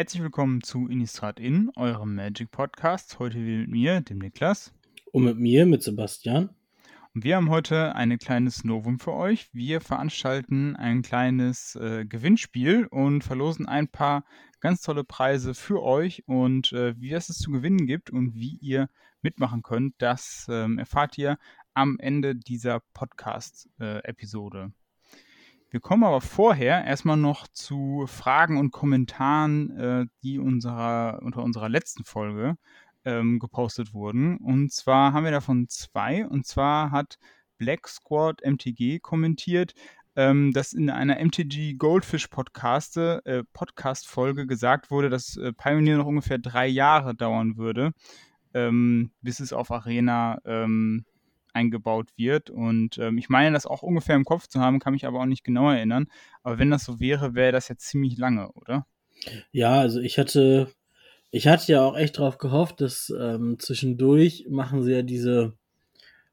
Herzlich willkommen zu Innistrad In, eurem Magic Podcast. Heute wieder mit mir, dem Niklas. Und mit mir, mit Sebastian. Und wir haben heute ein kleines Novum für euch. Wir veranstalten ein kleines äh, Gewinnspiel und verlosen ein paar ganz tolle Preise für euch. Und äh, wie es es zu gewinnen gibt und wie ihr mitmachen könnt, das ähm, erfahrt ihr am Ende dieser Podcast-Episode. Wir kommen aber vorher erstmal noch zu Fragen und Kommentaren, äh, die unserer, unter unserer letzten Folge ähm, gepostet wurden. Und zwar haben wir davon zwei. Und zwar hat Black Squad MTG kommentiert, ähm, dass in einer MTG Goldfish Podcast, äh, Podcast Folge gesagt wurde, dass äh, Pioneer noch ungefähr drei Jahre dauern würde, ähm, bis es auf Arena ähm, eingebaut wird. Und ähm, ich meine, das auch ungefähr im Kopf zu haben, kann mich aber auch nicht genau erinnern. Aber wenn das so wäre, wäre das ja ziemlich lange, oder? Ja, also ich hatte, ich hatte ja auch echt darauf gehofft, dass ähm, zwischendurch machen sie ja diese,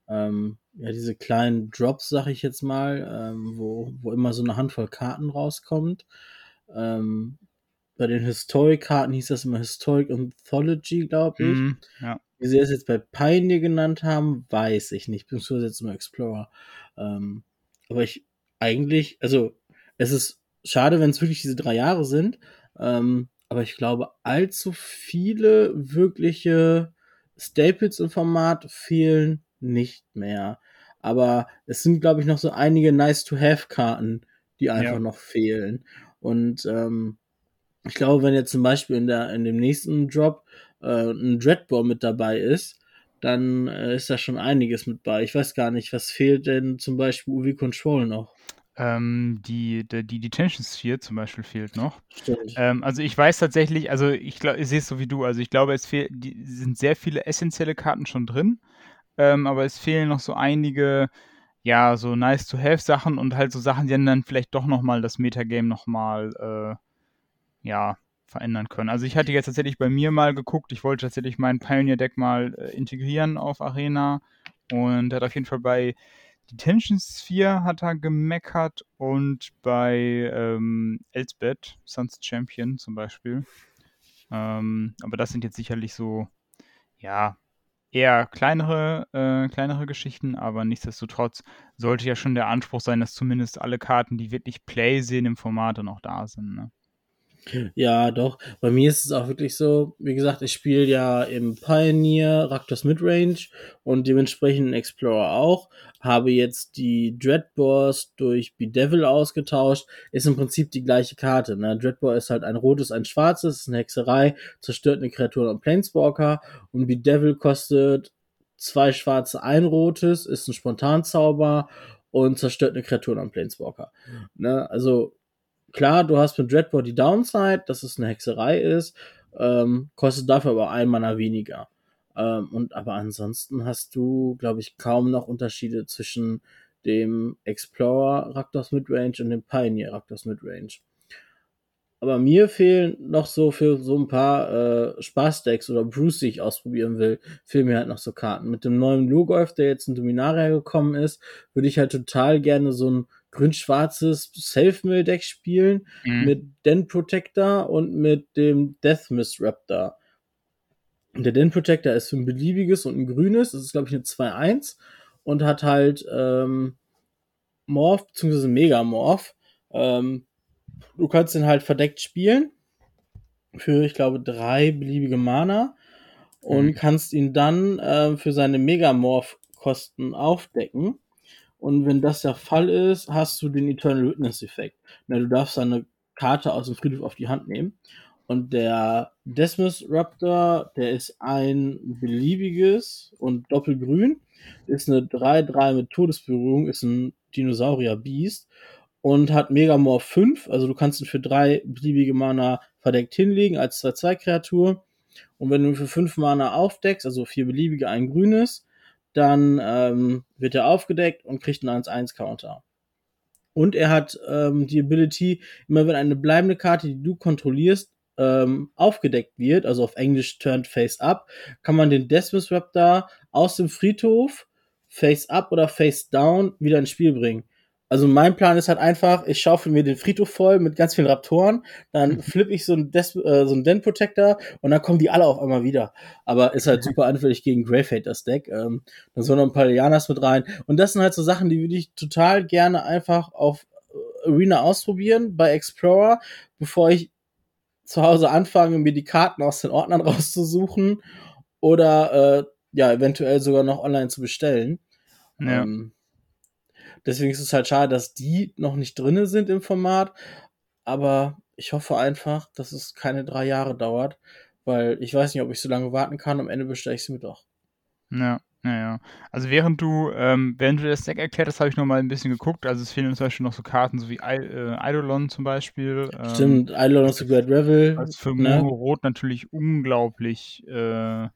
ähm, ja, diese kleinen Drops, sag ich jetzt mal, ähm, wo, wo immer so eine Handvoll Karten rauskommt. Ähm, bei den Historic-Karten hieß das immer Historic Anthology, glaube ich. Mm, ja. Wie sie es jetzt bei Pioneer genannt haben, weiß ich nicht, beziehungsweise jetzt immer Explorer. Ähm, aber ich eigentlich, also es ist schade, wenn es wirklich diese drei Jahre sind, ähm, aber ich glaube, allzu viele wirkliche Staples im Format fehlen nicht mehr. Aber es sind, glaube ich, noch so einige Nice-to-Have-Karten, die einfach ja. noch fehlen. Und ähm, ich glaube, wenn jetzt zum Beispiel in, der, in dem nächsten Drop äh, ein Dreadball mit dabei ist, dann äh, ist da schon einiges mit bei. Ich weiß gar nicht, was fehlt denn zum Beispiel UV Control noch? Ähm, die, die, die Detention Sphere zum Beispiel fehlt noch. Ähm, also ich weiß tatsächlich, also ich, glaub, ich sehe es so wie du, also ich glaube, es fehl, die, sind sehr viele essentielle Karten schon drin, ähm, aber es fehlen noch so einige, ja, so nice-to-have-Sachen und halt so Sachen, die dann vielleicht doch nochmal das Metagame nochmal, äh, ja, verändern können. Also ich hatte jetzt tatsächlich bei mir mal geguckt, ich wollte tatsächlich mein Pioneer-Deck mal äh, integrieren auf Arena und hat auf jeden Fall bei Detention Sphere hat er gemeckert und bei ähm, Elsbeth, Suns Champion zum Beispiel. Ähm, aber das sind jetzt sicherlich so, ja, eher kleinere, äh, kleinere Geschichten, aber nichtsdestotrotz sollte ja schon der Anspruch sein, dass zumindest alle Karten, die wirklich Play sehen im Format, dann auch da sind. Ne? Ja, doch. Bei mir ist es auch wirklich so, wie gesagt, ich spiele ja im Pioneer Raktos Midrange und dementsprechend Explorer auch. Habe jetzt die Dreadboars durch Bedevil ausgetauscht. Ist im Prinzip die gleiche Karte. Ne? Dreadboar ist halt ein rotes, ein schwarzes, ist eine Hexerei, zerstört eine Kreatur und Planeswalker. Und Bedevil kostet zwei schwarze, ein rotes, ist ein Spontanzauber und zerstört eine Kreatur und Planeswalker. Ne? Also Klar, du hast mit Dreadboard die Downside, dass es eine Hexerei ist, ähm, kostet dafür aber ein Mana weniger. Ähm, und aber ansonsten hast du, glaube ich, kaum noch Unterschiede zwischen dem Explorer Raktos Midrange und dem Pioneer Raktos Midrange. Aber mir fehlen noch so für so ein paar äh, Spaßdecks oder Bruce, die ich ausprobieren will, fehlen mir halt noch so Karten. Mit dem neuen Logolf, der jetzt in Dominaria gekommen ist, würde ich halt total gerne so ein grün-schwarzes Self-Mill-Deck spielen mhm. mit Den Protector und mit dem Death Mist Raptor. Der Den Protector ist für ein beliebiges und ein grünes, das ist glaube ich eine 2-1 und hat halt ähm, Morph bzw. Megamorph. Ähm, du kannst den halt verdeckt spielen für, ich glaube, drei beliebige Mana und mhm. kannst ihn dann äh, für seine Megamorph-Kosten aufdecken. Und wenn das der Fall ist, hast du den Eternal Witness Effekt. Na, du darfst eine Karte aus dem Friedhof auf die Hand nehmen. Und der Desmus Raptor, der ist ein beliebiges und doppelgrün, ist eine 3-3 mit Todesberührung, ist ein Dinosaurier-Beast und hat Megamorph 5. Also du kannst ihn für drei beliebige Mana verdeckt hinlegen als 2-2-Kreatur. Und wenn du ihn für 5 Mana aufdeckst, also vier beliebige, ein grünes, dann ähm, wird er aufgedeckt und kriegt einen 1-1-Counter. Und er hat ähm, die Ability, immer wenn eine bleibende Karte, die du kontrollierst, ähm, aufgedeckt wird, also auf Englisch turned face up, kann man den Desmus Raptor aus dem Friedhof face up oder face down wieder ins Spiel bringen. Also mein Plan ist halt einfach, ich schaufel mir den Friedhof voll mit ganz vielen Raptoren, dann flippe ich so einen, Des äh, so einen Den Protector und dann kommen die alle auf einmal wieder. Aber ist halt super anfällig gegen Gravehate, das Deck. Ähm, dann sollen noch ein paar Lianas mit rein. Und das sind halt so Sachen, die würde ich total gerne einfach auf Arena ausprobieren bei Explorer, bevor ich zu Hause anfange, mir die Karten aus den Ordnern rauszusuchen oder äh, ja, eventuell sogar noch online zu bestellen. Ja. Ähm, deswegen ist es halt schade, dass die noch nicht drinne sind im Format. Aber ich hoffe einfach, dass es keine drei Jahre dauert, weil ich weiß nicht, ob ich so lange warten kann. Am Ende bestelle ich sie mir doch. Ja, ja, ja. Also während du, ähm, während du das Deck erklärt hast, habe ich noch mal ein bisschen geguckt. Also es fehlen zum Beispiel noch so Karten, so wie I äh, Eidolon zum Beispiel. Ähm, Stimmt, Eidolon of the Great Revel. Was für ne? Rot natürlich unglaublich, äh,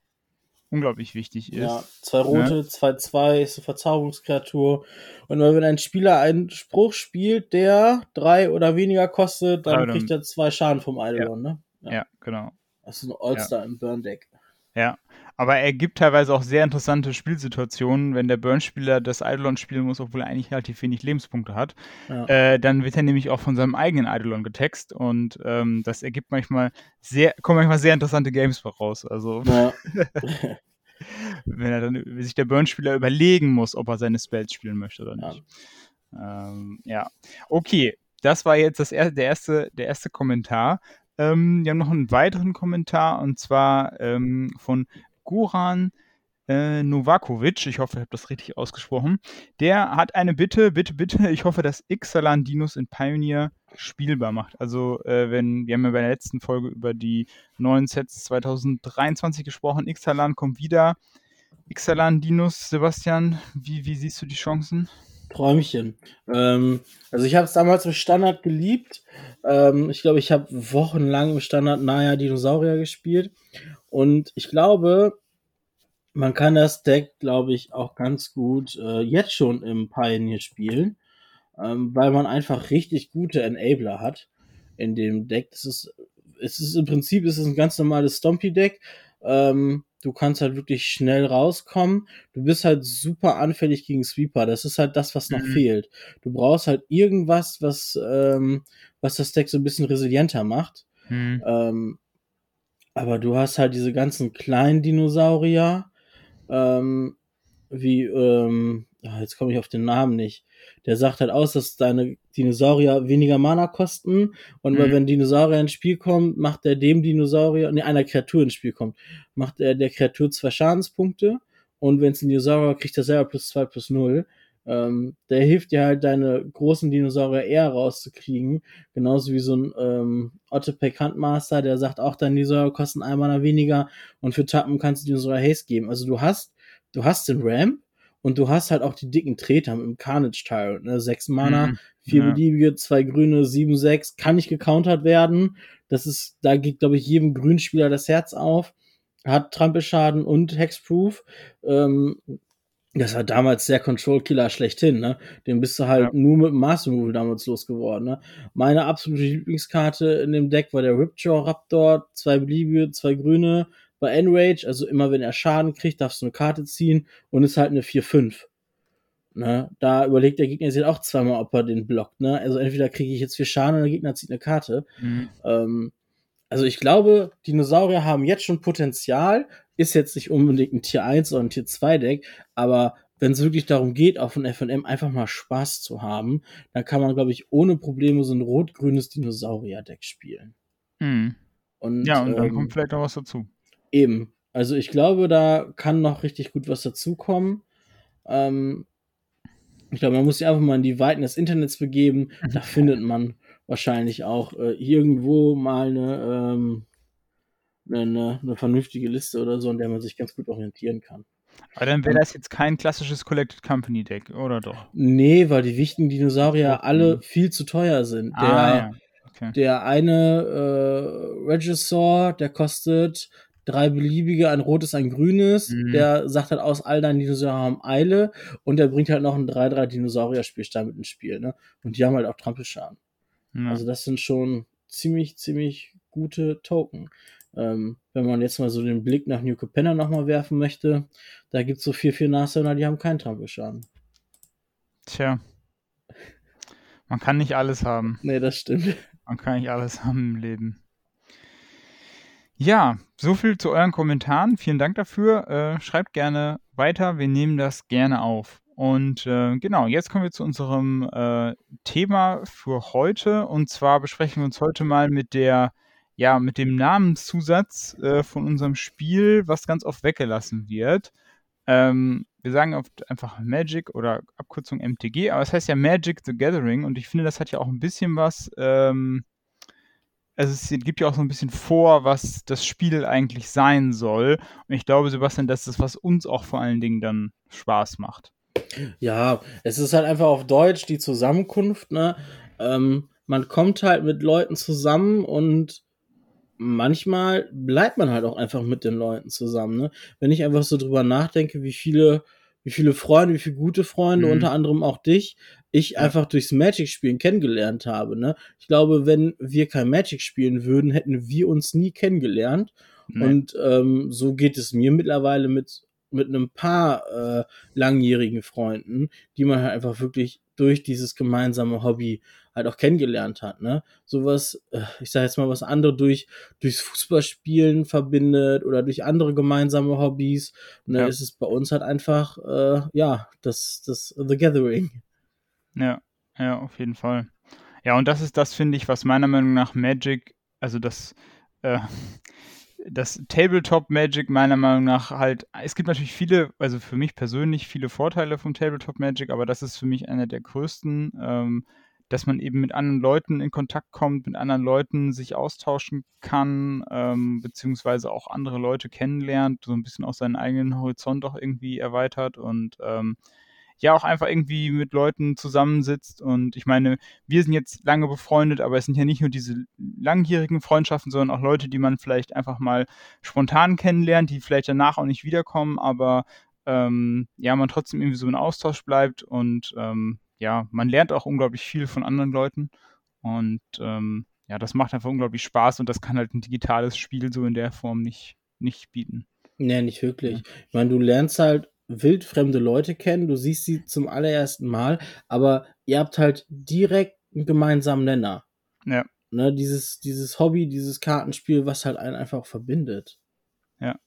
unglaublich wichtig ist. Ja, zwei rote, zwei zwei ist eine Verzauberungskreatur. Und wenn ein Spieler einen Spruch spielt, der drei oder weniger kostet, dann dann- kriegt er zwei Schaden vom Eidolon, ne? Ja, genau. Das ist ein All-Star im Burn-Deck. Ja, aber er gibt teilweise auch sehr interessante Spielsituationen, wenn der Burn-Spieler das Eidolon spielen muss, obwohl er eigentlich relativ wenig Lebenspunkte hat. Ja. Äh, dann wird er nämlich auch von seinem eigenen Eidolon getext und ähm, das ergibt manchmal sehr, kommen manchmal sehr interessante Games raus. Also Ja. wenn er dann sich der Burn-Spieler überlegen muss, ob er seine Spells spielen möchte oder Ja. nicht. Ähm, ja. Okay, das war jetzt das er der, erste, der erste Kommentar. Ähm, wir haben noch einen weiteren Kommentar und zwar ähm, von Goran äh, Novakovic. Ich hoffe, ich habe das richtig ausgesprochen. Der hat eine Bitte, bitte, bitte. Ich hoffe, dass Ixalan Dinos in Pioneer spielbar macht. Also, äh, wenn, wir haben ja bei der letzten Folge über die neuen Sets 2023 gesprochen. Ixalan kommt wieder. Ixalan Dinos, Sebastian, wie, wie siehst du die Chancen? Träumchen. Ähm, also ich habe es damals im Standard geliebt. Ähm, ich glaube, ich habe wochenlang im Standard Naya Dinosaurier gespielt. Und ich glaube, man kann das Deck, glaube ich, auch ganz gut äh, jetzt schon im Pioneer spielen, ähm, weil man einfach richtig gute Enabler hat in dem Deck. Das ist, es ist im Prinzip es ist ein ganz normales Stompy-Deck. Ähm, du kannst halt wirklich schnell rauskommen. Du bist halt super anfällig gegen Sweeper. Das ist halt das, was noch Mhm. fehlt. Du brauchst halt irgendwas, was, ähm, was das Deck so ein bisschen resilienter macht. Hm. Ähm, aber du hast halt diese ganzen kleinen Dinosaurier, ähm, wie, ähm, ah, jetzt komme ich auf den Namen nicht. Der sagt halt aus, dass deine Dinosaurier weniger Mana kosten und weil Mhm. wenn Dinosaurier ins Spiel kommt, macht er dem Dinosaurier, nee, einer Kreatur ins Spiel kommt, macht er der Kreatur zwei Schadenspunkte und wenn es ein Dinosaurier kriegt er selber plus zwei plus null. Ähm, der hilft dir halt, deine großen Dinosaurier eher rauszukriegen. Genauso wie so ein ähm, Ottopek Handmaster, der sagt auch, deine Dinosaurier kosten ein Mana weniger und für Tappen kannst du Dinosaurier Haste geben. Also du hast, du hast den Ramp und du hast halt auch die dicken Treter im Carnage Tyrant, ne? Sechs Mana, Mhm. vier Ja. beliebige, zwei grüne, sieben, sechs, kann nicht gecountert werden. Das ist, da geht, glaube ich, jedem Grünspieler das Herz auf. Hat Trampelschaden und Hexproof. Ähm, das war damals der Control-Killer schlechthin, ne? Den bist du halt Ja. nur mit dem Master Move damals losgeworden, ne? Meine absolute Lieblingskarte in dem Deck war der Ripjaw Raptor, zwei beliebige, zwei grüne, bei Enrage, also immer wenn er Schaden kriegt, darfst du eine Karte ziehen und ist halt eine 4-5. Ne? Da überlegt der Gegner sich auch zweimal, ob er den blockt, ne? Also entweder kriege ich jetzt vier Schaden oder der Gegner zieht eine Karte. Mhm. Ähm, also ich glaube, Dinosaurier haben jetzt schon Potenzial, ist jetzt nicht unbedingt ein Tier 1 oder ein Tier 2 Deck, aber wenn es wirklich darum geht, auf ein FNM einfach mal Spaß zu haben, dann kann man, glaube ich, ohne Probleme so ein rot-grünes Dinosaurier-Deck spielen. Mhm. Und, Ja, und dann ähm, kommt vielleicht noch was dazu. Eben. Also ich glaube, da kann noch richtig gut was dazukommen. Ähm, ich glaube, man muss sich einfach mal in die Weiten des Internets begeben. Da findet man wahrscheinlich auch äh, irgendwo mal eine, ähm, eine, eine vernünftige Liste oder so, an der man sich ganz gut orientieren kann. Aber dann wäre das jetzt kein klassisches Collected Company Deck, oder doch? Nee, weil die wichtigen Dinosaurier alle viel zu teuer sind. Der, ah, ja. Okay. Der eine äh, Regisaur, der kostet drei beliebige, ein rotes, ein grünes. Mhm. Der sagt halt aus, all deine Dinosaurier haben Eile und der bringt halt noch einen 3-3 Dinosaurier-Spielstein mit ins Spiel. Ne? Und die haben halt auch Trampelschaden. Ja. Also das sind schon ziemlich, ziemlich gute Token. Ähm, wenn man jetzt mal so den Blick nach New Capenna nochmal werfen möchte, da gibt's so vier, vier Nashörner, die haben keinen Trampelschaden. Tja. Man kann nicht alles haben. Nee, das stimmt. Man kann nicht alles haben im Leben. Ja, so viel zu euren Kommentaren. Vielen Dank dafür. Äh, schreibt gerne weiter. Wir nehmen das gerne auf. Und äh, genau, jetzt kommen wir zu unserem äh, Thema für heute. Und zwar besprechen wir uns heute mal mit der, ja, mit dem Namenszusatz äh, von unserem Spiel, was ganz oft weggelassen wird. Ähm, wir sagen oft einfach Magic oder Abkürzung MTG, aber es heißt ja Magic the Gathering und ich finde, das hat ja auch ein bisschen was, ähm, also es gibt ja auch so ein bisschen vor, was das Spiel eigentlich sein soll. Und ich glaube, Sebastian, das ist das, was uns auch vor allen Dingen dann Spaß macht. Ja, es ist halt einfach auf Deutsch die Zusammenkunft, ne? Ähm, man kommt halt mit Leuten zusammen und manchmal bleibt man halt auch einfach mit den Leuten zusammen, ne? Wenn ich einfach so drüber nachdenke, wie viele, wie viele Freunde, wie viele gute Freunde, mhm. unter anderem auch dich, ich einfach durchs Magic-Spielen kennengelernt habe, ne? Ich glaube, wenn wir kein Magic spielen würden, hätten wir uns nie kennengelernt. Nee. Und ähm, so geht es mir mittlerweile mit mit einem paar äh, langjährigen Freunden, die man halt einfach wirklich durch dieses gemeinsame Hobby halt auch kennengelernt hat, ne? Sowas, äh, ich sag jetzt mal, was andere durch durchs Fußballspielen verbindet oder durch andere gemeinsame Hobbys, ne, ja. ist es bei uns halt einfach, äh, ja, das, das The Gathering. Ja, ja, auf jeden Fall. Ja, und das ist das, finde ich, was meiner Meinung nach Magic, also das, äh, das Tabletop Magic meiner Meinung nach halt, es gibt natürlich viele, also für mich persönlich viele Vorteile vom Tabletop Magic, aber das ist für mich einer der größten, ähm, dass man eben mit anderen Leuten in Kontakt kommt, mit anderen Leuten sich austauschen kann, ähm, beziehungsweise auch andere Leute kennenlernt, so ein bisschen auch seinen eigenen Horizont auch irgendwie erweitert und ähm, ja auch einfach irgendwie mit Leuten zusammensitzt. Und ich meine, wir sind jetzt lange befreundet, aber es sind ja nicht nur diese langjährigen Freundschaften, sondern auch Leute, die man vielleicht einfach mal spontan kennenlernt, die vielleicht danach auch nicht wiederkommen, aber ähm, ja, man trotzdem irgendwie so in Austausch bleibt und ähm, ja, man lernt auch unglaublich viel von anderen Leuten. Und ähm, ja, das macht einfach unglaublich Spaß und das kann halt ein digitales Spiel so in der Form nicht, nicht bieten. Nee, nicht wirklich. Ja. Ich meine, du lernst halt wildfremde Leute kennen, du siehst sie zum allerersten Mal, aber ihr habt halt direkt einen gemeinsamen Nenner. Ja. Ne, dieses, dieses Hobby, dieses Kartenspiel, was halt einen einfach verbindet. Ja.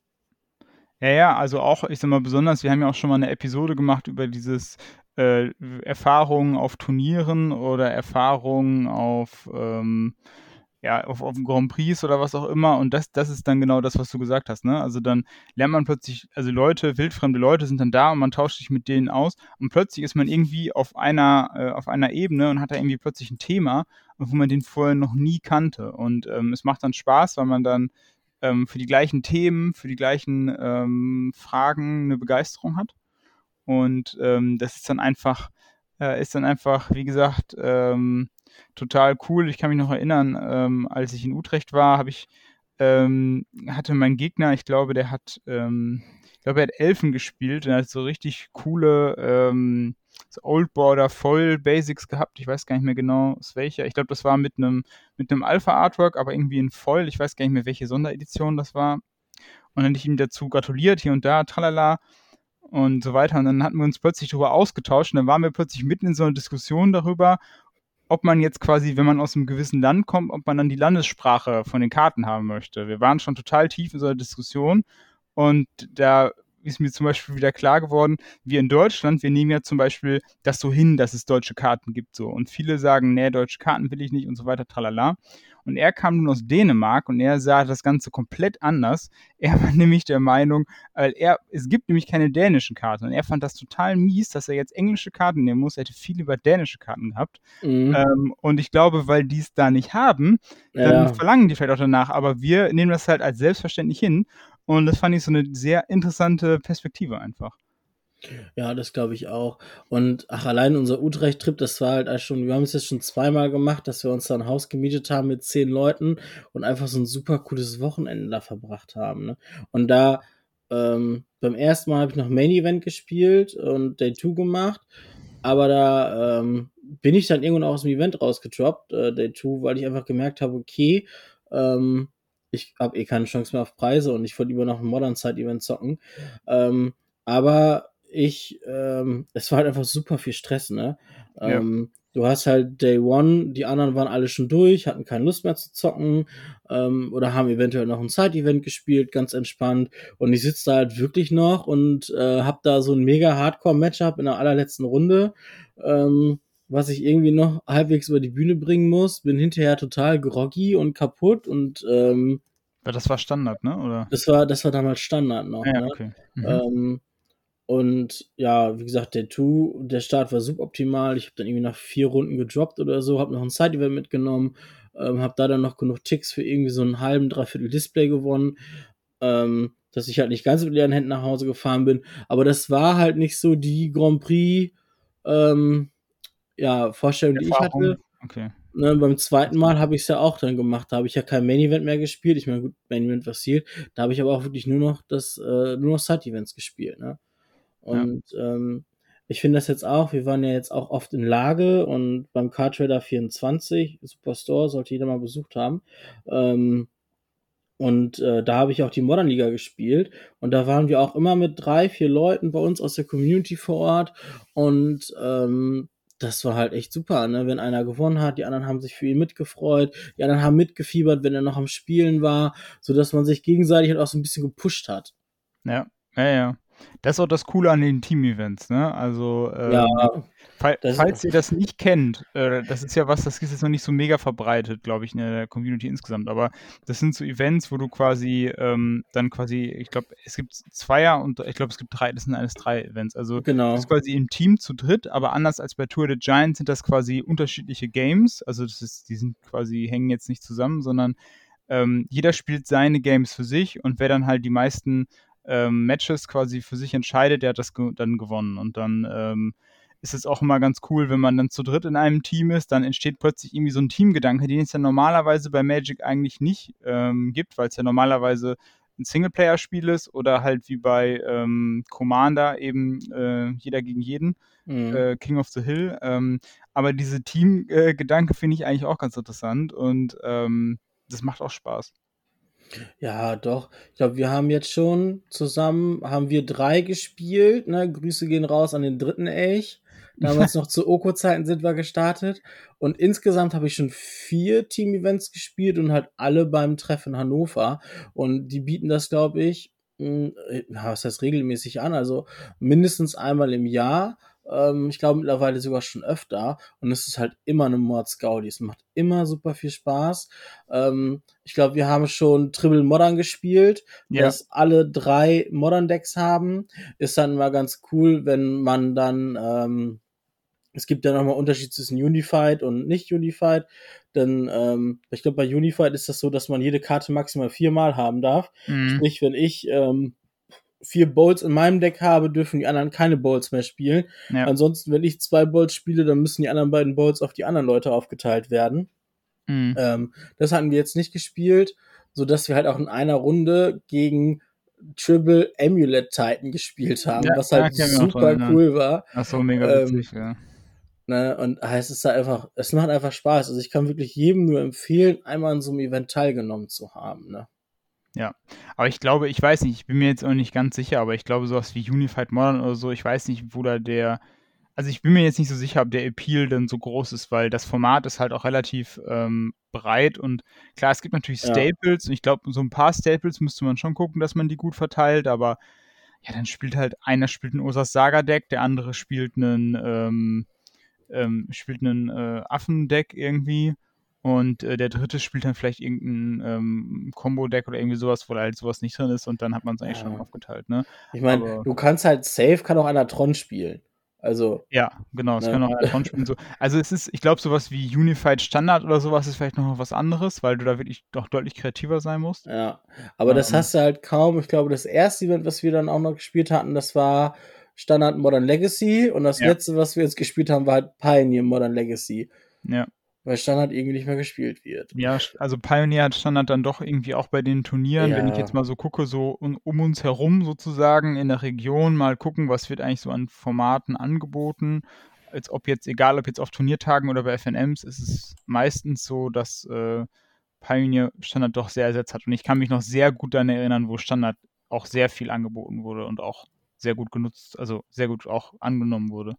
Ja, ja, also auch, ich sag mal, besonders, wir haben ja auch schon mal eine Episode gemacht über dieses äh, Erfahrungen auf Turnieren oder Erfahrungen auf ähm, ja, auf, auf dem Grand Prix oder was auch immer. Und das, das ist dann genau das, was du gesagt hast. Ne? Also dann lernt man plötzlich, also Leute, wildfremde Leute sind dann da und man tauscht sich mit denen aus und plötzlich ist man irgendwie auf einer, äh, auf einer Ebene und hat da irgendwie plötzlich ein Thema, wo man den vorher noch nie kannte. Und ähm, es macht dann Spaß, weil man dann ähm, für die gleichen Themen, für die gleichen ähm, Fragen eine Begeisterung hat. Und ähm, das ist dann einfach, äh, ist dann einfach, wie gesagt, ähm, total cool. Ich kann mich noch erinnern, ähm, als ich in Utrecht war, habe ich ähm, hatte mein Gegner, ich glaube, der hat, ähm, ich glaube, er hat Elfen gespielt und hat so richtig coole ähm, so Old Border Foil Basics gehabt. Ich weiß gar nicht mehr genau, aus welcher. Ich glaube, das war mit einem mit einem Alpha Artwork, aber irgendwie in Foil. Ich weiß gar nicht mehr, welche Sonderedition das war. Und dann habe ich ihm dazu gratuliert, hier und da, tralala und so weiter. Und dann hatten wir uns plötzlich darüber ausgetauscht und dann waren wir plötzlich mitten in so einer Diskussion darüber, ob man jetzt quasi, wenn man aus einem gewissen Land kommt, ob man dann die Landessprache von den Karten haben möchte. Wir waren schon total tief in so einer Diskussion und da ist mir zum Beispiel wieder klar geworden, wir in Deutschland, wir nehmen ja zum Beispiel das so hin, dass es deutsche Karten gibt so. Und viele sagen, nee, deutsche Karten will ich nicht und so weiter, tralala. Und er kam nun aus Dänemark und er sah das Ganze komplett anders. Er war nämlich der Meinung, weil er, es gibt nämlich keine dänischen Karten. Und er fand das total mies, dass er jetzt englische Karten nehmen muss. Er hätte viel über dänische Karten gehabt. Mhm. Ähm, und ich glaube, weil die es da nicht haben, dann ja. verlangen die vielleicht auch danach. Aber wir nehmen das halt als selbstverständlich hin. Und das fand ich so eine sehr interessante Perspektive einfach. Ja, das glaube ich auch. Und ach, allein unser Utrecht-Trip, das war halt schon, wir haben es jetzt schon zweimal gemacht, dass wir uns da ein Haus gemietet haben mit zehn Leuten und einfach so ein super cooles Wochenende da verbracht haben. Ne? Und da, ähm, beim ersten Mal habe ich noch Main Event gespielt und Day 2 gemacht, aber da ähm, bin ich dann irgendwann auch aus dem Event rausgedroppt, äh, Day 2, weil ich einfach gemerkt habe, okay, ähm, ich habe eh keine Chance mehr auf Preise und ich wollte lieber noch ein Modern Side Event zocken. Ähm, aber ich, ähm, es war halt einfach super viel Stress, ne? Ähm, du hast halt Day One, die anderen waren alle schon durch, hatten keine Lust mehr zu zocken ähm, oder haben eventuell noch ein Side-Event gespielt, ganz entspannt. Und ich sitze da halt wirklich noch und äh, hab da so ein mega Hardcore-Matchup in der allerletzten Runde. Ähm, was ich irgendwie noch halbwegs über die Bühne bringen muss, bin hinterher total groggy und kaputt und ähm, das war Standard, ne? Oder? Das war, das war damals Standard noch. Ja, ne? okay. Mhm. Ähm, und ja, wie gesagt, der Two, der Start war suboptimal. Ich habe dann irgendwie nach vier Runden gedroppt oder so, habe noch ein Side-Event mitgenommen, ähm, habe da dann noch genug Ticks für irgendwie so einen halben, dreiviertel Display gewonnen, ähm, dass ich halt nicht ganz mit leeren Händen nach Hause gefahren bin. Aber das war halt nicht so die Grand Prix, ähm, ja, Vorstellung, die ich hatte. Okay. Ne, beim zweiten Mal habe ich es ja auch dann gemacht. Da habe ich ja kein Main Event mehr gespielt. Ich meine, gut, Main Event passiert. Da habe ich aber auch wirklich nur noch das, äh, nur noch Side Events gespielt. Ne? Und ja. ähm, ich finde das jetzt auch. Wir waren ja jetzt auch oft in Lage und beim Card Trader 24 Superstore sollte jeder mal besucht haben. Ähm, und äh, da habe ich auch die Modern Liga gespielt. Und da waren wir auch immer mit drei, vier Leuten bei uns aus der Community vor Ort. Und ähm, das war halt echt super, ne? Wenn einer gewonnen hat, die anderen haben sich für ihn mitgefreut, die anderen haben mitgefiebert, wenn er noch am Spielen war, so dass man sich gegenseitig halt auch so ein bisschen gepusht hat. Ja, ja, ja. Das ist auch das Coole an den Team-Events, ne? Also, ähm, ja, fall, falls ihr das nicht kennt, äh, das ist ja was, das ist jetzt noch nicht so mega verbreitet, glaube ich, in der Community insgesamt, aber das sind so Events, wo du quasi ähm, dann quasi, ich glaube, es gibt Zweier und ich glaube, es gibt drei, das sind alles drei Events. Also, genau. das ist quasi im Team zu dritt, aber anders als bei Tour de Giants sind das quasi unterschiedliche Games. Also, das ist, die sind quasi, hängen jetzt nicht zusammen, sondern ähm, jeder spielt seine Games für sich und wer dann halt die meisten ähm, Matches quasi für sich entscheidet, der hat das ge dann gewonnen. Und dann ähm, ist es auch immer ganz cool, wenn man dann zu dritt in einem Team ist, dann entsteht plötzlich irgendwie so ein Teamgedanke, den es ja normalerweise bei Magic eigentlich nicht ähm, gibt, weil es ja normalerweise ein Singleplayer-Spiel ist oder halt wie bei ähm, Commander eben äh, jeder gegen jeden, mhm. äh, King of the Hill. Ähm, aber diese Team-Gedanke finde ich eigentlich auch ganz interessant und ähm, das macht auch Spaß. Ja, doch. Ich glaube, wir haben jetzt schon zusammen, haben wir drei gespielt. Ne? Grüße gehen raus an den dritten Elch. Damals noch zu Oko-Zeiten sind wir gestartet. Und insgesamt habe ich schon vier Team-Events gespielt und halt alle beim Treffen Hannover. Und die bieten das, glaube ich, hm, was heißt regelmäßig an? Also mindestens einmal im Jahr. Ähm, ich glaube mittlerweile sogar schon öfter. Und es ist halt immer eine Mordsgaudi. Es macht immer super viel Spaß. Ähm, ich glaube, wir haben schon Triple Modern gespielt, ja. dass alle drei Modern Decks haben. Ist dann immer ganz cool, wenn man dann ähm, es gibt ja nochmal Unterschied zwischen Unified und nicht Unified. Denn ähm, ich glaube, bei Unified ist das so, dass man jede Karte maximal viermal haben darf. Mhm. Sprich, wenn ich ähm, vier Bowls in meinem Deck habe, dürfen die anderen keine Bowls mehr spielen. Ja. Ansonsten, wenn ich zwei Bowls spiele, dann müssen die anderen beiden Bowls auf die anderen Leute aufgeteilt werden. Mhm. Ähm, das hatten wir jetzt nicht gespielt, so dass wir halt auch in einer Runde gegen Triple Amulet Titan gespielt haben, ja, was halt super cool war. Ach so, mega ähm, witzig, ähm, ja. Ne, und es ist halt einfach, es macht einfach Spaß. Also ich kann wirklich jedem nur empfehlen, einmal an so einem Event teilgenommen zu haben. Ne? Ja, aber ich glaube, ich weiß nicht, ich bin mir jetzt auch nicht ganz sicher, aber ich glaube, sowas wie Unified Modern oder so, ich weiß nicht, wo da der, also ich bin mir jetzt nicht so sicher, ob der Appeal dann so groß ist, weil das Format ist halt auch relativ ähm, breit und klar, es gibt natürlich Staples ja. und ich glaube, so ein paar Staples müsste man schon gucken, dass man die gut verteilt, aber ja, dann spielt halt, einer spielt ein Ursas Saga Deck, der andere spielt einen, ähm, ähm, spielt einen äh, Affendeck irgendwie und äh, der dritte spielt dann vielleicht irgendein ähm, Combo-Deck oder irgendwie sowas, wo da halt sowas nicht drin ist und dann hat man es eigentlich ja. schon aufgeteilt, ne? Ich meine, du kannst halt safe, kann auch einer Tron spielen. Also. Ja, genau, es ne? kann auch einer Tron spielen. So. Also es ist, ich glaube, sowas wie Unified Standard oder sowas ist vielleicht noch was anderes, weil du da wirklich doch deutlich kreativer sein musst. Ja, aber ähm, das hast du halt kaum. Ich glaube, das erste Event, was wir dann auch noch gespielt hatten, das war Standard Modern Legacy und das ja. letzte, was wir jetzt gespielt haben, war halt Pioneer Modern Legacy. Ja weil Standard irgendwie nicht mehr gespielt wird. Ja, also Pioneer hat Standard dann doch irgendwie auch bei den Turnieren, ja. wenn ich jetzt mal so gucke, so um, um, uns herum sozusagen in der Region, mal gucken, was wird eigentlich so an Formaten angeboten. Als ob jetzt, egal ob jetzt auf Turniertagen oder bei FNMs, ist es meistens so, dass äh, Pioneer Standard doch sehr ersetzt hat. Und ich kann mich noch sehr gut daran erinnern, wo Standard auch sehr viel angeboten wurde und auch sehr gut genutzt, also sehr gut auch angenommen wurde.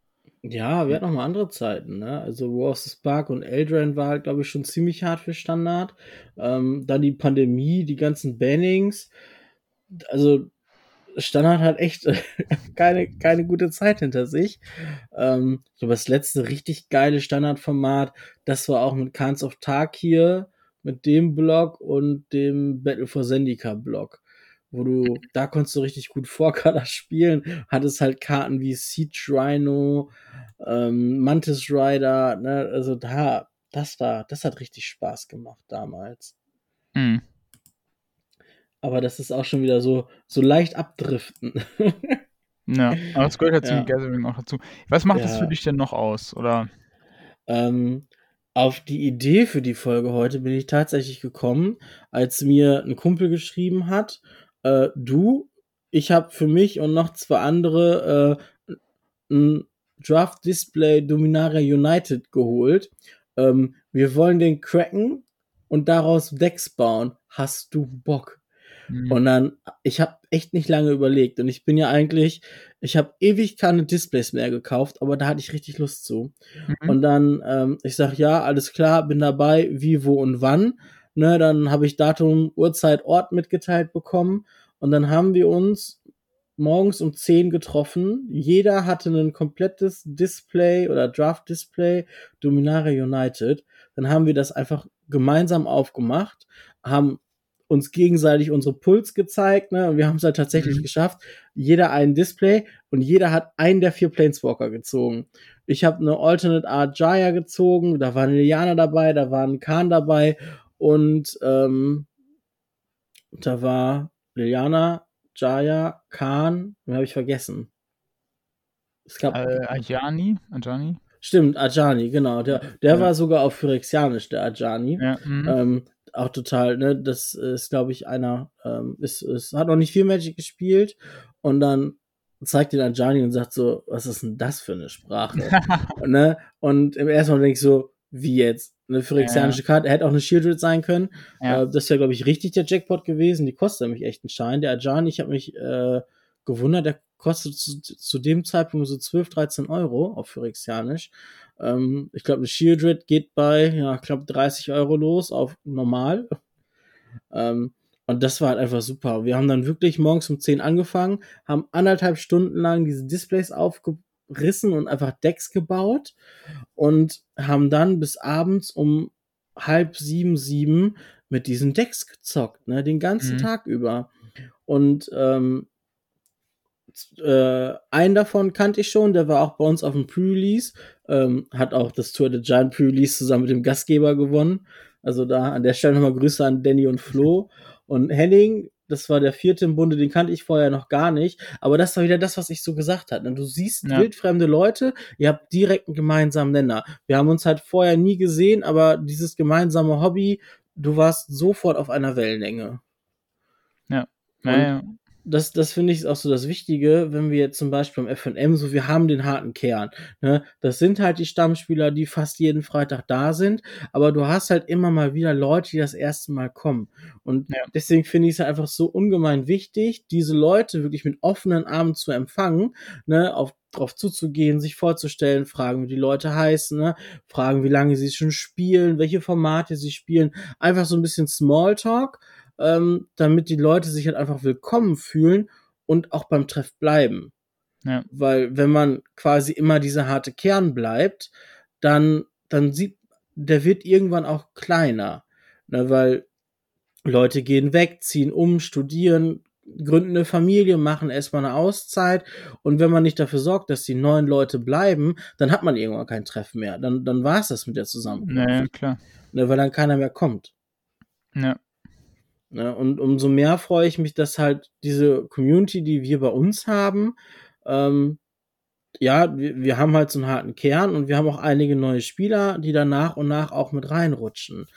Ja, wir hatten noch mal andere Zeiten, ne? Also War of the Spark und Eldraine war halt, glaube ich, schon ziemlich hart für Standard. Ähm, dann die Pandemie, die ganzen Bannings. Also Standard hat echt keine, keine gute Zeit hinter sich. Ähm, so das letzte richtig geile Standardformat, das war auch mit Khans of Tarkir, mit dem Block und dem Battle for Zendika Block wo du, da konntest du richtig gut Vorkader spielen, hattest halt Karten wie Siege Rhino, ähm, Mantis Rider, ne, also da, das da, das hat richtig Spaß gemacht damals. Mhm. Aber das ist auch schon wieder so, so leicht abdriften. ja, aber das gehört ja. zum Gathering auch dazu. Was macht ja. das für dich denn noch aus, oder? Ähm, auf die Idee für die Folge heute bin ich tatsächlich gekommen, als mir ein Kumpel geschrieben hat äh, du, ich habe für mich und noch zwei andere äh, ein Draft Display Dominaria United geholt. Ähm, wir wollen den cracken und daraus Decks bauen. Hast du Bock? Mhm. Und dann, ich habe echt nicht lange überlegt und ich bin ja eigentlich, ich habe ewig keine Displays mehr gekauft, aber da hatte ich richtig Lust zu. Mhm. Und dann, ähm, ich sag ja, alles klar, bin dabei, wie, wo und wann. Ne, dann habe ich Datum, Uhrzeit, Ort mitgeteilt bekommen. Und dann haben wir uns morgens um 10 getroffen. Jeder hatte ein komplettes Display oder Draft-Display Dominaria United. Dann haben wir das einfach gemeinsam aufgemacht, haben uns gegenseitig unsere Puls gezeigt, ne? Und wir haben es halt tatsächlich mhm. geschafft. Jeder ein Display und jeder hat einen der vier Planeswalker gezogen. Ich habe eine Alternate Art Jaya gezogen, da war eine Liana dabei, da war ein Khan dabei und ähm, da war Liliana, Jaya, Khan, wen habe ich vergessen? Es gab. Äh, Ajani? Ajani? Stimmt, Ajani, genau. Der, der ja. war sogar auf Phyrexianisch, der Ajani. Ja, mhm. ähm, auch total, ne? Das ist, glaube ich, einer, ähm, ist, ist, hat noch nicht viel Magic gespielt und dann zeigt den Ajani und sagt so, was ist denn das für eine Sprache? ne? Und im ersten Mal denke ich so, wie jetzt? Eine phyrexianische ja. Karte, hätte auch eine Shieldred sein können. Ja. Äh, das wäre, glaube ich, richtig der Jackpot gewesen. Die kostet nämlich echt einen Schein. Der Ajani, ich habe mich äh, gewundert, der kostet zu, zu, dem Zeitpunkt so 12, 13 Euro auf Phyrexianisch. Ähm, ich glaube, eine Shieldred geht bei, ja, ich glaube, 30 Euro los auf normal. ähm, und das war halt einfach super. Wir haben dann wirklich morgens um 10 angefangen, haben anderthalb Stunden lang diese Displays aufge rissen und einfach Decks gebaut und haben dann bis abends um halb sieben, sieben mit diesen Decks gezockt, ne, den ganzen mhm. Tag über. Und ähm, äh, einen davon kannte ich schon, der war auch bei uns auf dem Pre-Release, ähm, hat auch das Tour de Giant Pre-Release zusammen mit dem Gastgeber gewonnen. Also da an der Stelle nochmal Grüße an Danny und Flo. Und Henning, das war der vierte im Bunde, den kannte ich vorher noch gar nicht. Aber das war wieder das, was ich so gesagt hatte. Du siehst ja. wildfremde Leute, ihr habt direkt einen gemeinsamen Nenner. Wir haben uns halt vorher nie gesehen, aber dieses gemeinsame Hobby, du warst sofort auf einer Wellenlänge. Ja. Naja das, das finde ich auch so das Wichtige, wenn wir jetzt zum Beispiel beim FNM, so wir haben den harten Kern. Ne? Das sind halt die Stammspieler, die fast jeden Freitag da sind, aber du hast halt immer mal wieder Leute, die das erste Mal kommen. Und ja. deswegen finde ich es halt einfach so ungemein wichtig, diese Leute wirklich mit offenen Armen zu empfangen, ne, auf drauf zuzugehen, sich vorzustellen, fragen, wie die Leute heißen, ne? fragen, wie lange sie schon spielen, welche Formate sie spielen, einfach so ein bisschen Smalltalk ähm, damit die Leute sich halt einfach willkommen fühlen und auch beim Treff bleiben. Ja. Weil wenn man quasi immer dieser harte Kern bleibt, dann, dann sieht, der wird irgendwann auch kleiner. Ne, weil Leute gehen weg, ziehen um, studieren, gründen eine Familie, machen erstmal eine Auszeit und wenn man nicht dafür sorgt, dass die neuen Leute bleiben, dann hat man irgendwann kein Treff mehr. Dann, dann war es das mit der Zusammenkunft. Naja, klar. Ne, weil dann keiner mehr kommt. Ja. Ne? Und umso mehr freue ich mich, dass halt diese Community, die wir bei uns haben, ähm, ja, wir, wir haben halt so einen harten Kern und wir haben auch einige neue Spieler, die dann nach und nach auch mit reinrutschen.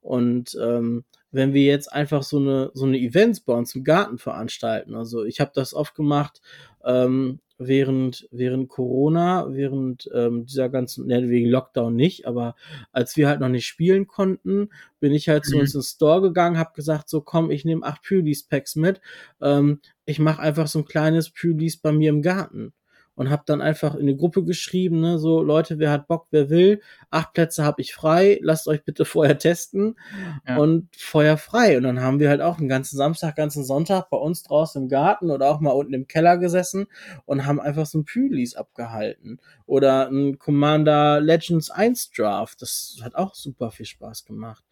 Und ähm, wenn wir jetzt einfach so eine so eine Events bei uns im Garten veranstalten, also ich habe das oft gemacht, ähm, während, während Corona, während ähm, dieser ganzen, ne, wegen Lockdown nicht, aber als wir halt noch nicht spielen konnten, bin ich halt mhm. zu uns ins Store gegangen, habe gesagt, so komm, ich nehme acht Pre-Release-Packs mit, ähm, ich mache einfach so ein kleines Pre-Release bei mir im Garten. Und habe dann einfach in die Gruppe geschrieben, ne, so Leute, wer hat Bock, wer will, acht Plätze habe ich frei, lasst euch bitte vorher testen ja. und Feuer frei. Und dann haben wir halt auch einen ganzen Samstag, ganzen Sonntag bei uns draußen im Garten oder auch mal unten im Keller gesessen und haben einfach so ein Pülis abgehalten. Oder ein Commander Legends 1 Draft, das hat auch super viel Spaß gemacht.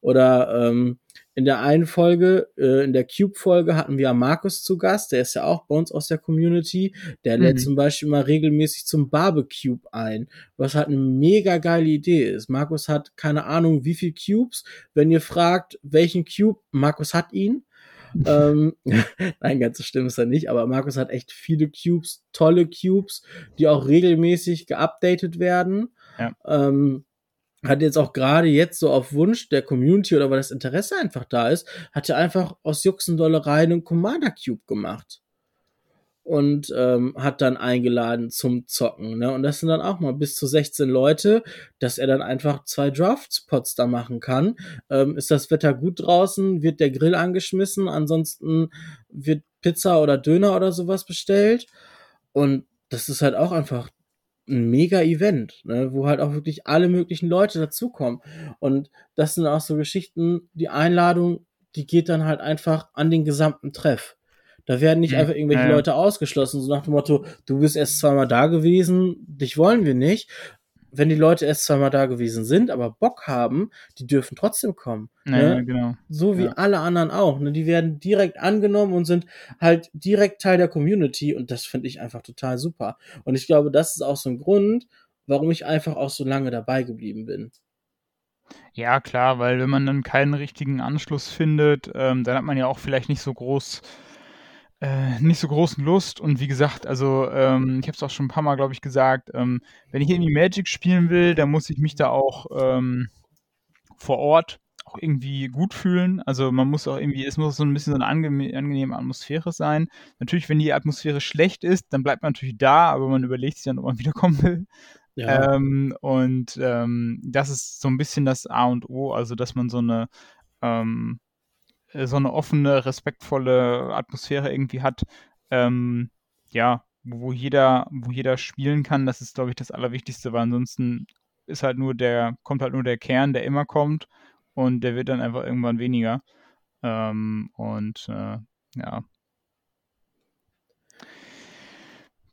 Oder ähm, in der einen Folge, äh, in der Cube-Folge hatten wir Markus zu Gast, der ist ja auch bei uns aus der Community. Der lädt mhm. zum Beispiel mal regelmäßig zum Barbecue ein, was halt eine mega geile Idee ist. Markus hat keine Ahnung, wie viel Cubes. Wenn ihr fragt, welchen Cube, Markus hat ihn. ähm, nein, ganz so schlimm ist er nicht, aber Markus hat echt viele Cubes, tolle Cubes, die auch regelmäßig geupdatet werden. Ja. Ähm, hat jetzt auch gerade jetzt so auf Wunsch der Community oder weil das Interesse einfach da ist, hat er einfach aus Juxendollerei einen Commander Cube gemacht. Und ähm, hat dann eingeladen zum Zocken. Ne? Und das sind dann auch mal bis zu 16 Leute, dass er dann einfach zwei Draftspots da machen kann. Ähm, ist das Wetter gut draußen, wird der Grill angeschmissen, ansonsten wird Pizza oder Döner oder sowas bestellt. Und das ist halt auch einfach ein mega Event, ne, wo halt auch wirklich alle möglichen Leute dazukommen. Und das sind auch so Geschichten, die Einladung, die geht dann halt einfach an den gesamten Treff. Da werden nicht mhm. einfach irgendwelche ja. Leute ausgeschlossen, so nach dem Motto, du bist erst zweimal da gewesen, dich wollen wir nicht, wenn die Leute erst zweimal da gewesen sind, aber Bock haben, die dürfen trotzdem kommen. Naja, ne? genau. So wie ja. alle anderen auch. Ne? Die werden direkt angenommen und sind halt direkt Teil der Community und das finde ich einfach total super. Und ich glaube, das ist auch so ein Grund, warum ich einfach auch so lange dabei geblieben bin. Ja, klar, weil wenn man dann keinen richtigen Anschluss findet, ähm, dann hat man ja auch vielleicht nicht so groß äh, nicht so großen Lust. Und wie gesagt, also ähm, ich habe es auch schon ein paar Mal, glaube ich, gesagt, ähm, wenn ich irgendwie Magic spielen will, dann muss ich mich da auch ähm, vor Ort auch irgendwie gut fühlen. Also man muss auch irgendwie, es muss so ein bisschen so eine ange angenehme Atmosphäre sein. Natürlich, wenn die Atmosphäre schlecht ist, dann bleibt man natürlich da, aber man überlegt sich dann, ob man wiederkommen will. Ja. Ähm, und ähm, das ist so ein bisschen das A und O, also dass man so eine ähm, äh, so eine offene, respektvolle Atmosphäre irgendwie hat, ähm, ja, wo jeder, wo jeder spielen kann, das ist, glaube ich, das Allerwichtigste, weil ansonsten ist halt nur der, kommt halt nur der Kern, der immer kommt und der wird dann einfach irgendwann weniger. Ähm, und äh, ja.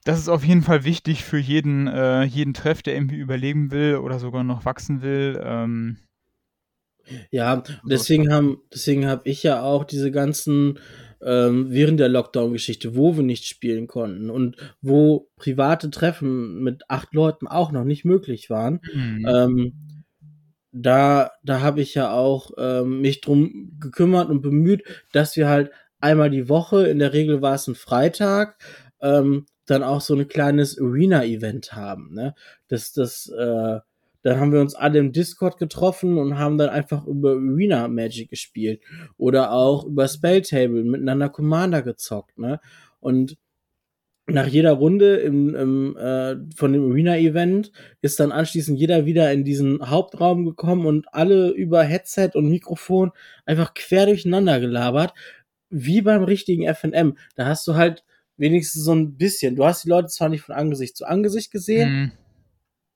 Das ist auf jeden Fall wichtig für jeden, äh, jeden Treff, der irgendwie überleben will oder sogar noch wachsen will. Ähm, ja, deswegen haben, deswegen habe ich ja auch diese ganzen ähm, während der Lockdown-Geschichte, wo wir nicht spielen konnten und wo private Treffen mit acht Leuten auch noch nicht möglich waren. Mhm. Ähm, da, da habe ich ja auch ähm, mich drum gekümmert und bemüht, dass wir halt einmal die Woche, in der Regel war es ein Freitag, ähm, dann auch so ein kleines Arena-Event haben. Ne? Das, das äh, dann haben wir uns alle im Discord getroffen und haben dann einfach über Arena Magic gespielt. Oder auch über Spelltable miteinander Commander gezockt, ne? Und nach jeder Runde im, im, äh, von dem Arena-Event ist dann anschließend jeder wieder in diesen Hauptraum gekommen und alle über Headset und Mikrofon einfach quer durcheinander gelabert, wie beim richtigen FNM. Da hast du halt wenigstens so ein bisschen, du hast die Leute zwar nicht von Angesicht zu Angesicht gesehen, mhm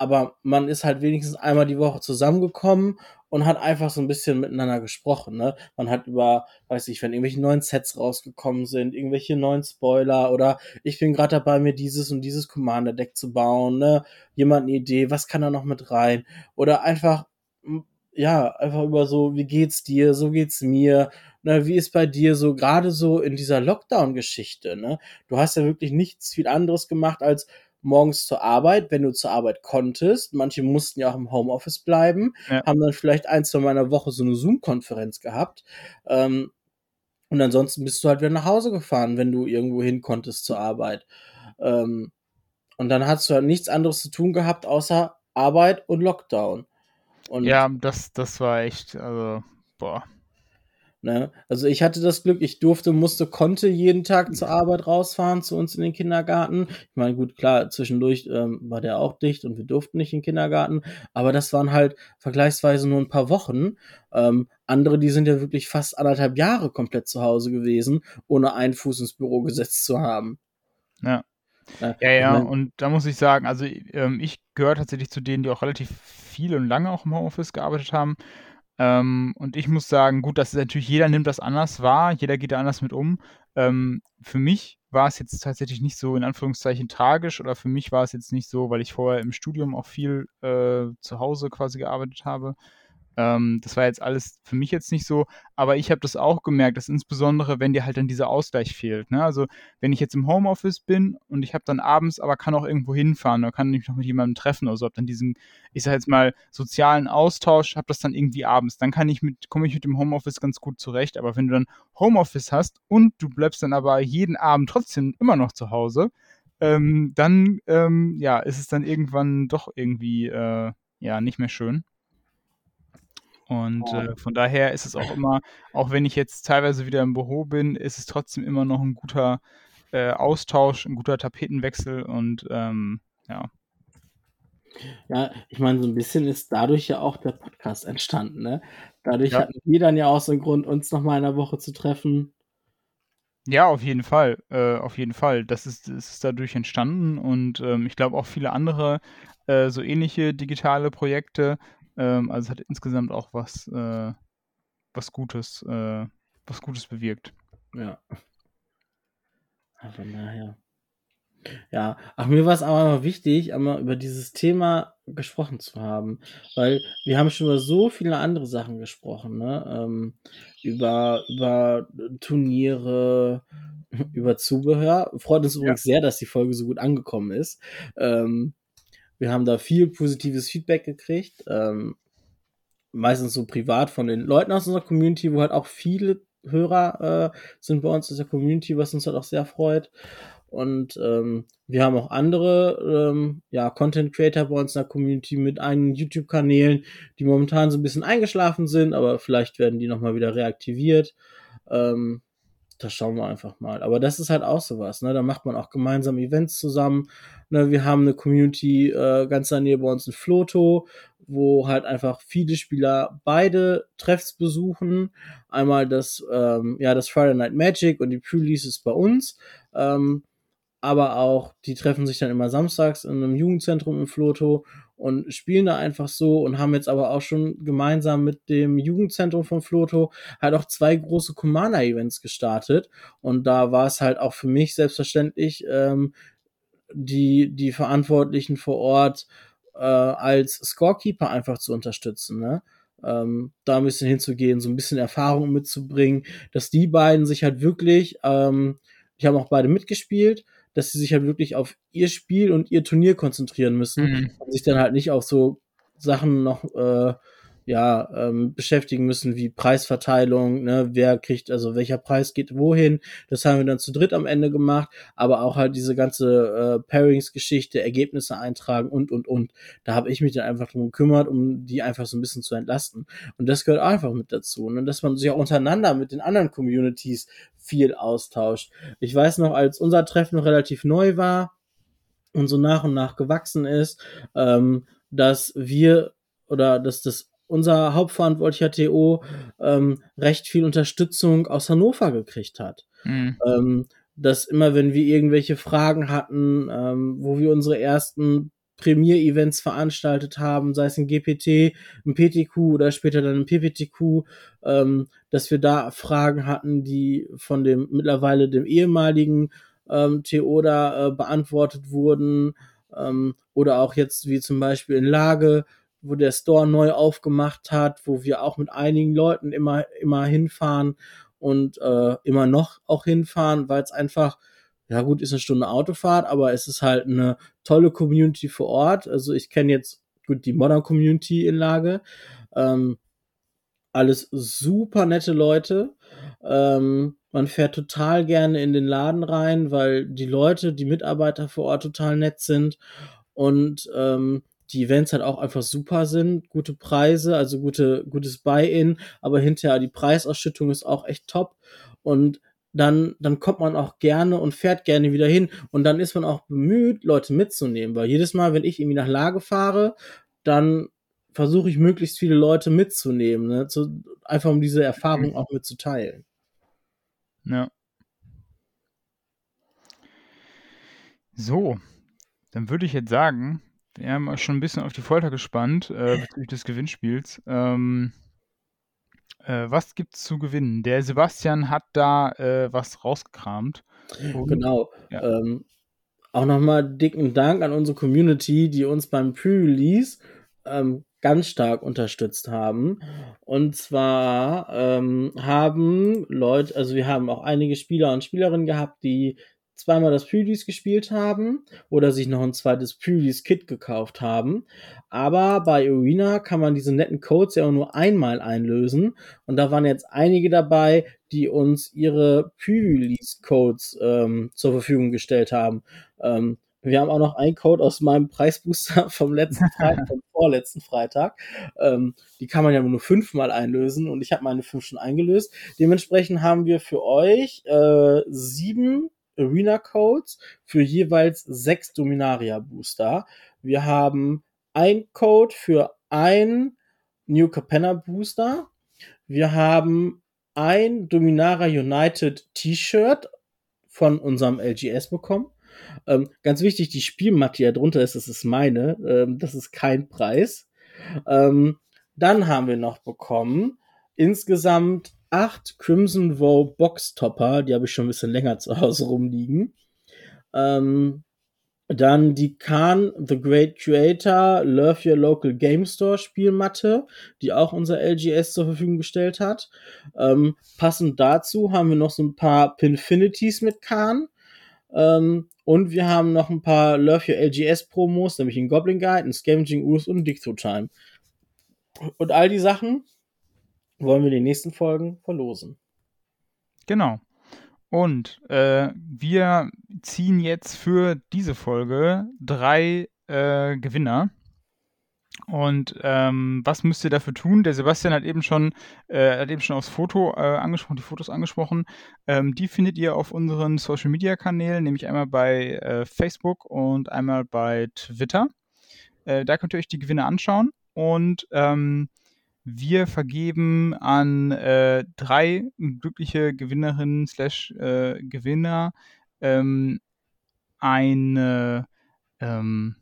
aber man ist halt wenigstens einmal die Woche zusammengekommen und hat einfach so ein bisschen miteinander gesprochen. Ne? Man hat über, weiß ich, wenn irgendwelche neuen Sets rausgekommen sind, irgendwelche neuen Spoiler oder ich bin gerade dabei, mir dieses und dieses Commander-Deck zu bauen. Ne? Jemand eine Idee, was kann da noch mit rein? Oder einfach, ja, einfach über so, wie geht's dir, so geht's mir. Ne, wie ist bei dir so, gerade so in dieser Lockdown-Geschichte, ne? Du hast ja wirklich nichts viel anderes gemacht, als morgens zur Arbeit, wenn du zur Arbeit konntest. Manche mussten ja auch im Homeoffice bleiben, ja. haben dann vielleicht ein, zwei Mal in der Woche so eine Zoom-Konferenz gehabt. Ähm, und ansonsten bist du halt wieder nach Hause gefahren, wenn du irgendwo hin konntest zur Arbeit. Ähm, und dann hast du halt nichts anderes zu tun gehabt, außer Arbeit und Lockdown. Und ja, das, das war echt, also, boah. Ne? Also ich hatte das Glück, ich durfte, musste, konnte jeden Tag zur Arbeit rausfahren, zu uns in den Kindergarten. Ich meine, gut, klar, zwischendurch ähm, war der auch dicht und wir durften nicht in den Kindergarten, aber das waren halt vergleichsweise nur ein paar Wochen. Ähm, andere, die sind ja wirklich fast anderthalb Jahre komplett zu Hause gewesen, ohne einen Fuß ins Büro gesetzt zu haben. Ja. Ja, ja, und da muss ich sagen, also ähm, ich gehöre tatsächlich zu denen, die auch relativ viel und lange auch im Homeoffice gearbeitet haben. Ähm, und ich muss sagen, gut, das ist natürlich, jeder nimmt das anders wahr, jeder geht da anders mit um. Ähm, für mich war es jetzt tatsächlich nicht so in Anführungszeichen tragisch oder für mich war es jetzt nicht so, weil ich vorher im Studium auch viel äh, zu Hause quasi gearbeitet habe. Ähm, das war jetzt alles für mich jetzt nicht so, aber ich habe das auch gemerkt, dass insbesondere, wenn dir halt dann dieser Ausgleich fehlt. Ne? Also wenn ich jetzt im Homeoffice bin und ich habe dann abends, aber kann auch irgendwo hinfahren oder kann mich noch mit jemandem treffen oder so, habe dann diesen, ich sage jetzt mal, sozialen Austausch, habe das dann irgendwie abends. Dann kann ich mit, komme ich mit dem Homeoffice ganz gut zurecht. Aber wenn du dann Homeoffice hast und du bleibst dann aber jeden Abend trotzdem immer noch zu Hause, ähm, dann ähm, ja, ist es dann irgendwann doch irgendwie äh, ja nicht mehr schön. Und äh, von daher ist es auch immer, auch wenn ich jetzt teilweise wieder im Büro bin, ist es trotzdem immer noch ein guter äh, Austausch, ein guter Tapetenwechsel und ähm, ja. Ja, ich meine, so ein bisschen ist dadurch ja auch der Podcast entstanden, ne? Dadurch ja. hatten wir dann ja auch so einen Grund, uns noch mal in der Woche zu treffen. Ja, auf jeden Fall, äh, auf jeden Fall. Das ist, das ist dadurch entstanden und ähm, ich glaube auch viele andere äh, so ähnliche digitale Projekte ähm, also es hat insgesamt auch was, äh, was Gutes, äh, was Gutes bewirkt. Ja. Von daher. Ja, ach, mir war es aber immer wichtig, einmal über dieses Thema gesprochen zu haben, weil wir haben schon über so viele andere Sachen gesprochen, ne? Ähm, über, über Turniere, über Zubehör. Freut uns ja. übrigens sehr, dass die Folge so gut angekommen ist. Ähm, wir haben da viel positives Feedback gekriegt. Ähm, meistens so privat von den Leuten aus unserer Community, wo halt auch viele Hörer äh, sind bei uns aus der Community, was uns halt auch sehr freut. Und ähm, wir haben auch andere ähm, ja, Content Creator bei uns in der Community mit einigen YouTube-Kanälen, die momentan so ein bisschen eingeschlafen sind, aber vielleicht werden die nochmal wieder reaktiviert. Ähm, das schauen wir einfach mal. Aber das ist halt auch sowas, ne? Da macht man auch gemeinsam Events zusammen. Ne? Wir haben eine Community äh, ganz in bei uns in Floto, wo halt einfach viele Spieler beide Treffs besuchen. Einmal das, ähm, ja, das Friday Night Magic und die Pre-Releases bei uns. Ähm, aber auch, die treffen sich dann immer samstags in einem Jugendzentrum in Floto und spielen da einfach so und haben jetzt aber auch schon gemeinsam mit dem Jugendzentrum von Floto halt auch zwei große Commander-Events gestartet. Und da war es halt auch für mich selbstverständlich, ähm, die, die Verantwortlichen vor Ort äh, als Scorekeeper einfach zu unterstützen, ne? Ähm, da ein bisschen hinzugehen, so ein bisschen Erfahrung mitzubringen, dass die beiden sich halt wirklich, ähm, die haben auch beide mitgespielt, dass sie sich halt wirklich auf ihr Spiel und ihr Turnier konzentrieren müssen mhm. und sich dann halt nicht auf so Sachen noch äh, ja, ähm, beschäftigen müssen, wie Preisverteilung, ne, wer kriegt, also welcher Preis geht wohin. Das haben wir dann zu dritt am Ende gemacht, aber auch halt diese ganze äh, Pairings-Geschichte, Ergebnisse eintragen und, und, und. Da habe ich mich dann einfach drum gekümmert, um die einfach so ein bisschen zu entlasten. Und das gehört einfach mit dazu. Ne, dass man sich auch untereinander mit den anderen Communities viel austauscht. Ich weiß noch, als unser Treffen noch relativ neu war und so nach und nach gewachsen ist, ähm, dass wir oder dass das unser hauptverantwortlicher TO ähm, recht viel Unterstützung aus Hannover gekriegt hat. Mhm. Ähm, dass immer, wenn wir irgendwelche Fragen hatten, ähm, wo wir unsere ersten Premier-Events veranstaltet haben, sei es ein GPT, ein PTQ oder später dann ein PPTQ, ähm, dass wir da Fragen hatten, die von dem mittlerweile dem ehemaligen ähm, TO da äh, beantwortet wurden ähm, oder auch jetzt wie zum Beispiel in Lage, wo der Store neu aufgemacht hat, wo wir auch mit einigen Leuten immer, immer hinfahren und äh, immer noch auch hinfahren, weil es einfach, ja gut, ist eine Stunde Autofahrt, aber es ist halt eine tolle Community vor Ort. Also ich kenne jetzt gut die Modern Community in Lage. Ähm, alles super nette Leute. Ähm, man fährt total gerne in den Laden rein, weil die Leute, die Mitarbeiter vor Ort total nett sind. Und ähm, die Events halt auch einfach super sind, gute Preise, also gute, gutes Buy-in, aber hinterher die Preisausschüttung ist auch echt top und dann, dann kommt man auch gerne und fährt gerne wieder hin und dann ist man auch bemüht, Leute mitzunehmen, weil jedes Mal, wenn ich irgendwie nach Lage fahre, dann versuche ich möglichst viele Leute mitzunehmen, ne? Zu, einfach um diese Erfahrung auch mitzuteilen. Ja. So, dann würde ich jetzt sagen, wir haben euch schon ein bisschen auf die Folter gespannt äh, bezüglich des Gewinnspiels. Ähm, äh, was gibt's zu gewinnen? Der Sebastian hat da äh, was rausgekramt. Und, genau. Ja. Ähm, auch nochmal dicken Dank an unsere Community, die uns beim Pre-Release ähm, ganz stark unterstützt haben. Und zwar ähm, haben Leute, also wir haben auch einige Spieler und Spielerinnen gehabt, die zweimal das Pre-Release gespielt haben oder sich noch ein zweites Pre-Release-Kit gekauft haben. Aber bei Arena kann man diese netten Codes ja auch nur einmal einlösen. Und da waren jetzt einige dabei, die uns ihre Pre-Release-Codes ähm, zur Verfügung gestellt haben. Ähm, wir haben auch noch einen Code aus meinem Preisbooster vom letzten Freitag, vom vorletzten Freitag. Ähm, die kann man ja nur fünfmal einlösen und ich habe meine fünf schon eingelöst. Dementsprechend haben wir für euch äh, sieben Arena Codes für jeweils sechs Dominaria Booster. Wir haben ein Code für ein New Capenna Booster. Wir haben ein Dominaria United T-Shirt von unserem LGS bekommen. Ähm, ganz wichtig, die Spielmatte, die da drunter ist, das ist meine. Ähm, das ist kein Preis. Ähm, dann haben wir noch bekommen insgesamt acht Crimson Vow Box Topper. Die habe ich schon ein bisschen länger zu Hause rumliegen. Ähm, dann die Khan The Great Creator Love Your Local Game Store Spielmatte, die auch unser LGS zur Verfügung gestellt hat. Ähm, passend dazu haben wir noch so ein paar Pinfinities mit Khan. Ähm, und wir haben noch ein paar Love Your LGS Promos, nämlich ein Goblin Guide, ein Scavenging Ooze und ein Through Time. Und all die Sachen wollen wir den nächsten Folgen verlosen. Genau. Und äh, wir ziehen jetzt für diese Folge drei äh, Gewinner. Und ähm, was müsst ihr dafür tun? Der Sebastian hat eben schon, äh, hat eben schon aufs Foto äh, angesprochen, die Fotos angesprochen. Ähm, die findet ihr auf unseren Social Media Kanälen, nämlich einmal bei äh, Facebook und einmal bei Twitter. Äh, da könnt ihr euch die Gewinne anschauen. Und ähm, wir vergeben an äh, drei glückliche Gewinnerinnen slash äh, Gewinner ähm, eine ähm,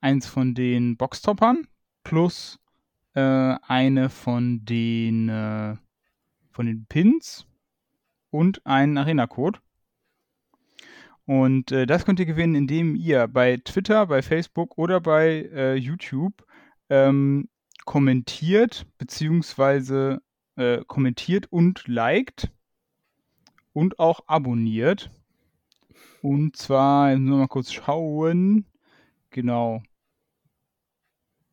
eins von den Boxtoppern plus äh, eine von den äh, von den Pins und einen Arena-Code. Und äh, das könnt ihr gewinnen, indem ihr bei Twitter, bei Facebook oder bei äh, YouTube ähm, kommentiert, beziehungsweise äh, kommentiert und liked und auch abonniert. Und zwar, jetzt nur mal kurz schauen. Genau.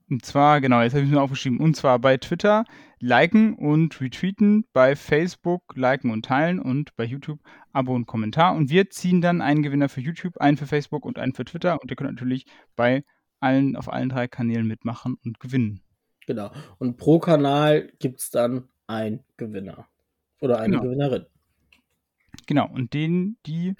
Und zwar, genau, jetzt habe ich es mir aufgeschrieben. Und zwar bei Twitter liken und retweeten, bei Facebook liken und teilen und bei YouTube Abo und Kommentar. Und wir ziehen dann einen Gewinner für YouTube, einen für Facebook und einen für Twitter. Und ihr könnt natürlich bei allen, auf allen drei Kanälen mitmachen und gewinnen. Genau. Und pro Kanal gibt es dann einen Gewinner. Oder eine genau. Gewinnerin. Genau. Und den, die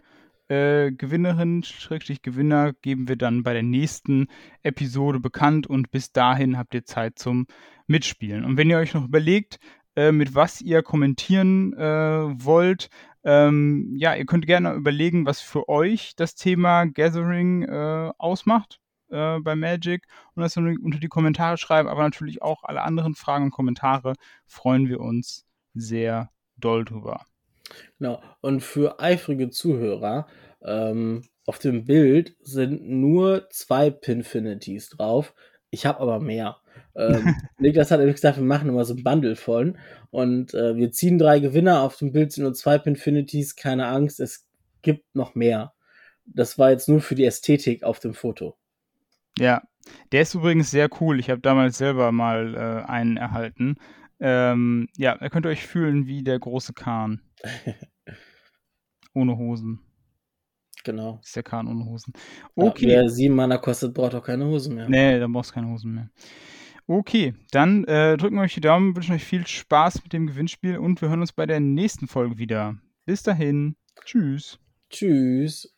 äh, Gewinnerin, Schrägstrich Gewinner, geben wir dann bei der nächsten Episode bekannt und bis dahin habt ihr Zeit zum Mitspielen. Und wenn ihr euch noch überlegt, äh, mit was ihr kommentieren äh, wollt, ähm, ja, ihr könnt gerne überlegen, was für euch das Thema Gathering äh, ausmacht äh, bei Magic und das unter die Kommentare schreiben, aber natürlich auch alle anderen Fragen und Kommentare freuen wir uns sehr doll drüber. Genau. Und für eifrige Zuhörer, ähm, auf dem Bild sind nur zwei Pinfinities drauf. Ich habe aber mehr. Ähm, Niklas hat gesagt, wir machen immer so ein Bundle von. Und äh, wir ziehen drei Gewinner. Auf dem Bild sind nur zwei Pinfinities. Keine Angst, es gibt noch mehr. Das war jetzt nur für die Ästhetik auf dem Foto. Ja, der ist übrigens sehr cool. Ich habe damals selber mal äh, einen erhalten. Ähm, ja, da könnt ihr euch fühlen wie der große Kahn. ohne Hosen. Genau. Ist der Kahn ohne Hosen. Okay. Ja, wer sieben Mana kostet, braucht auch keine Hosen mehr. Nee, dann brauchst du keine Hosen mehr. Okay, dann äh, drücken wir euch die Daumen, wünschen euch viel Spaß mit dem Gewinnspiel und wir hören uns bei der nächsten Folge wieder. Bis dahin. Tschüss. Tschüss.